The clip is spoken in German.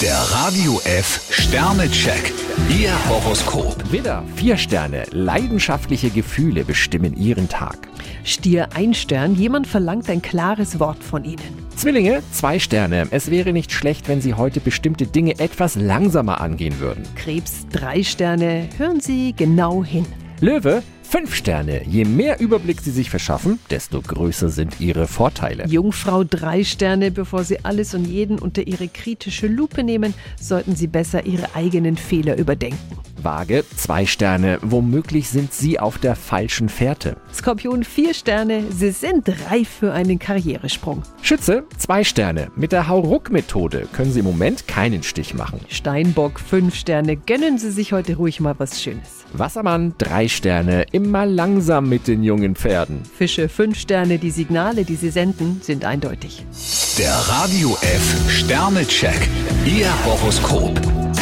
Der Radio F Sternecheck. Ihr Horoskop. Widder, vier Sterne. Leidenschaftliche Gefühle bestimmen Ihren Tag. Stier ein Stern, jemand verlangt ein klares Wort von Ihnen. Zwillinge, zwei Sterne. Es wäre nicht schlecht, wenn Sie heute bestimmte Dinge etwas langsamer angehen würden. Krebs drei Sterne, hören Sie genau hin. Löwe, fünf Sterne. Je mehr Überblick Sie sich verschaffen, desto größer sind Ihre Vorteile. Jungfrau drei Sterne, bevor Sie alles und jeden unter Ihre kritische Lupe nehmen, sollten Sie besser Ihre eigenen Fehler überdenken. Waage, zwei Sterne. Womöglich sind Sie auf der falschen Fährte. Skorpion vier Sterne, Sie sind reif für einen Karrieresprung. Schütze, zwei Sterne. Mit der Hauruck-Methode können Sie im Moment keinen Stich machen. Steinbock fünf Sterne, gönnen Sie sich heute ruhig mal was Schönes. Wassermann, drei Sterne. Immer langsam mit den jungen Pferden. Fische fünf Sterne, die Signale, die Sie senden, sind eindeutig. Der Radio F Sternecheck. Ihr Horoskop.